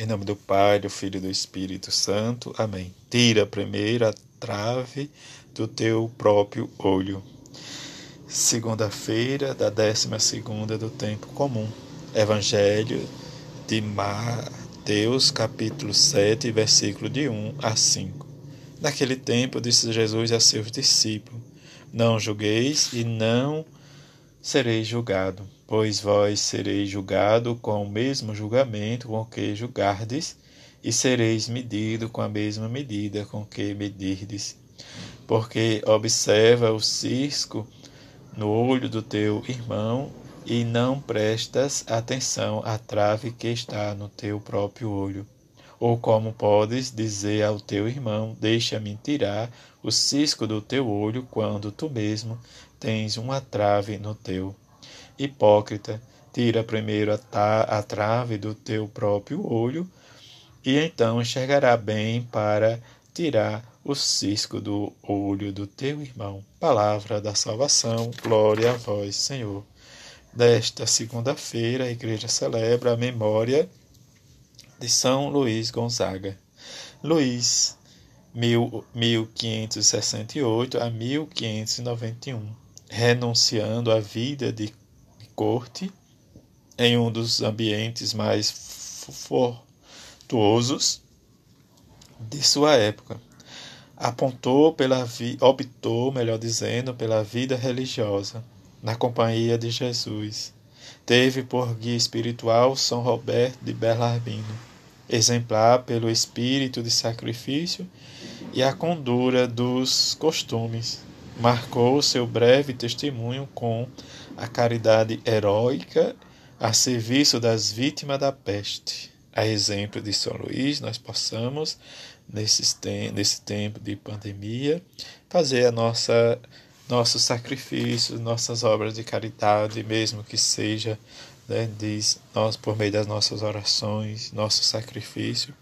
Em nome do Pai, do Filho e do Espírito Santo. Amém. Tira a trave do teu próprio olho. Segunda-feira da décima segunda do tempo comum. Evangelho de Mateus, capítulo 7, versículo de 1 a 5. Naquele tempo disse Jesus a seus discípulos: Não julgueis e não sereis julgado pois vós sereis julgado com o mesmo julgamento com que julgardes, e sereis medido com a mesma medida com que medirdes. Porque observa o cisco no olho do teu irmão e não prestas atenção à trave que está no teu próprio olho. Ou como podes dizer ao teu irmão: Deixa-me tirar o cisco do teu olho, quando tu mesmo tens uma trave no teu Hipócrita, tira primeiro a, a trave do teu próprio olho, e então enxergará bem para tirar o cisco do olho do teu irmão. Palavra da salvação, glória a vós, Senhor. Desta segunda-feira, a igreja celebra a memória de São Luís Gonzaga. Luís, 1568 a 1591, renunciando à vida de corte, em um dos ambientes mais fortuosos de sua época. Apontou pela optou, melhor dizendo, pela vida religiosa, na companhia de Jesus. Teve por guia espiritual São Roberto de Bellarmino, exemplar pelo espírito de sacrifício e a condura dos costumes. Marcou seu breve testemunho com a caridade heróica a serviço das vítimas da peste. A exemplo de São Luís, nós possamos, nesse, nesse tempo de pandemia, fazer a nossa nossos sacrifícios, nossas obras de caridade, mesmo que seja né, diz, nós por meio das nossas orações, nosso sacrifício,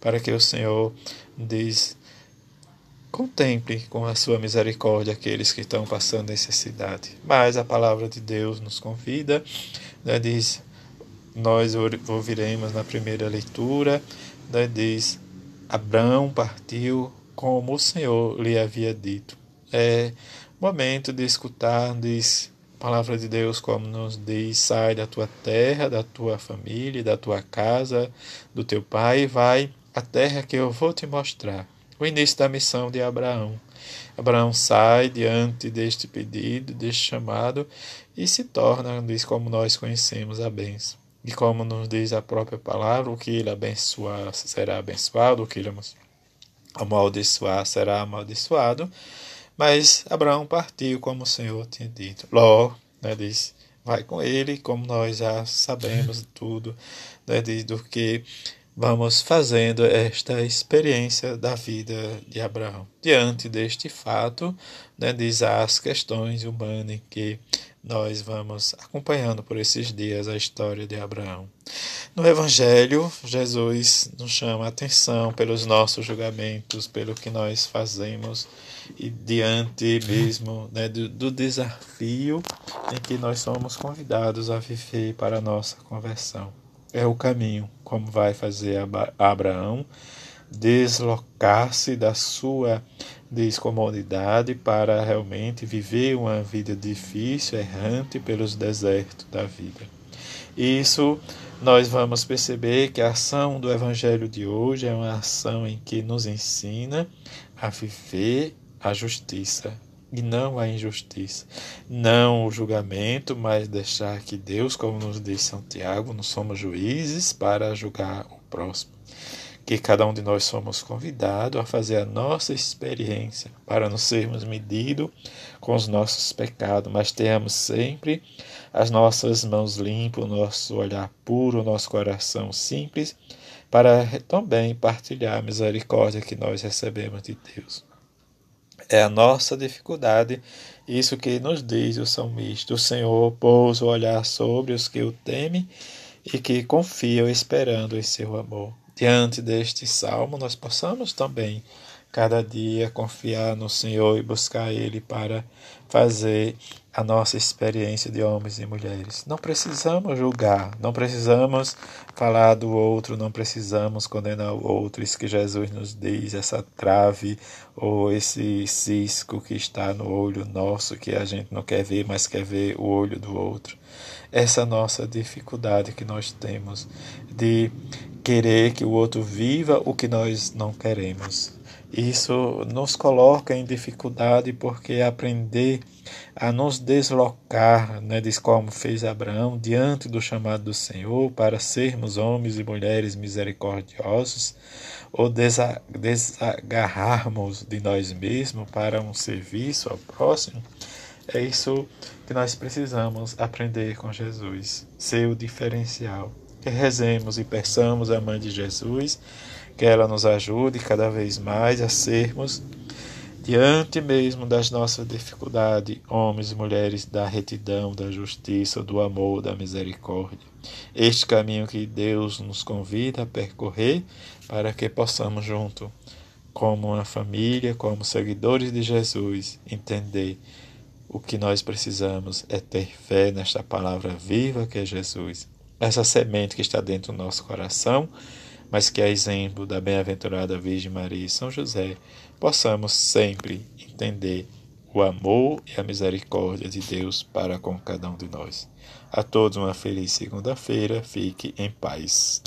para que o Senhor diz Contemple com a sua misericórdia aqueles que estão passando necessidade. Mas a palavra de Deus nos convida, né, diz, nós ouviremos na primeira leitura, né, diz, Abraão partiu como o Senhor lhe havia dito. É momento de escutar, diz, a palavra de Deus como nos diz, sai da tua terra, da tua família, da tua casa, do teu pai, vai à terra que eu vou te mostrar o início da missão de Abraão. Abraão sai diante deste pedido, deste chamado, e se torna, diz como nós conhecemos a bênção. E como nos diz a própria palavra, o que ele abençoar será abençoado, o que ele amaldiçoar será amaldiçoado. Mas Abraão partiu como o Senhor tinha dito. Ló, né, diz, vai com ele, como nós já sabemos tudo, né, diz, do que vamos fazendo esta experiência da vida de Abraão. Diante deste fato, né, diz as questões humanas que nós vamos acompanhando por esses dias a história de Abraão. No Evangelho, Jesus nos chama a atenção pelos nossos julgamentos, pelo que nós fazemos e diante mesmo né, do, do desafio em que nós somos convidados a viver para a nossa conversão é o caminho, como vai fazer Abraão deslocar-se da sua descomodidade para realmente viver uma vida difícil, errante pelos desertos da vida. Isso nós vamos perceber que a ação do Evangelho de hoje é uma ação em que nos ensina a viver a justiça, e não a injustiça. Não o julgamento, mas deixar que Deus, como nos diz Santiago, não somos juízes para julgar o próximo. Que cada um de nós somos convidados a fazer a nossa experiência para não sermos medidos com os nossos pecados, mas tenhamos sempre as nossas mãos limpas, o nosso olhar puro, o nosso coração simples, para também partilhar a misericórdia que nós recebemos de Deus. É a nossa dificuldade, isso que nos diz o salmista: O Senhor pousa o olhar sobre os que o temem e que confiam esperando em seu amor. Diante deste salmo, nós possamos também, cada dia, confiar no Senhor e buscar Ele para fazer a nossa experiência de homens e mulheres. Não precisamos julgar, não precisamos falar do outro, não precisamos condenar o outro. Isso que Jesus nos diz, essa trave ou esse cisco que está no olho nosso, que a gente não quer ver, mas quer ver o olho do outro. Essa nossa dificuldade que nós temos de querer que o outro viva o que nós não queremos. Isso nos coloca em dificuldade porque aprender a nos deslocar, né, diz como fez Abraão, diante do chamado do Senhor para sermos homens e mulheres misericordiosos, ou desagarrarmos de nós mesmos para um serviço ao próximo, é isso que nós precisamos aprender com Jesus, ser o diferencial. Que rezemos e peçamos a Mãe de Jesus que ela nos ajude cada vez mais a sermos, diante mesmo das nossas dificuldades, homens e mulheres da retidão, da justiça, do amor, da misericórdia. Este caminho que Deus nos convida a percorrer para que possamos junto, como uma família, como seguidores de Jesus, entender o que nós precisamos é ter fé nesta palavra viva que é Jesus. Essa semente que está dentro do nosso coração mas que, a exemplo da bem-aventurada Virgem Maria e São José, possamos sempre entender o amor e a misericórdia de Deus para com cada um de nós. A todos uma feliz segunda-feira, fique em paz.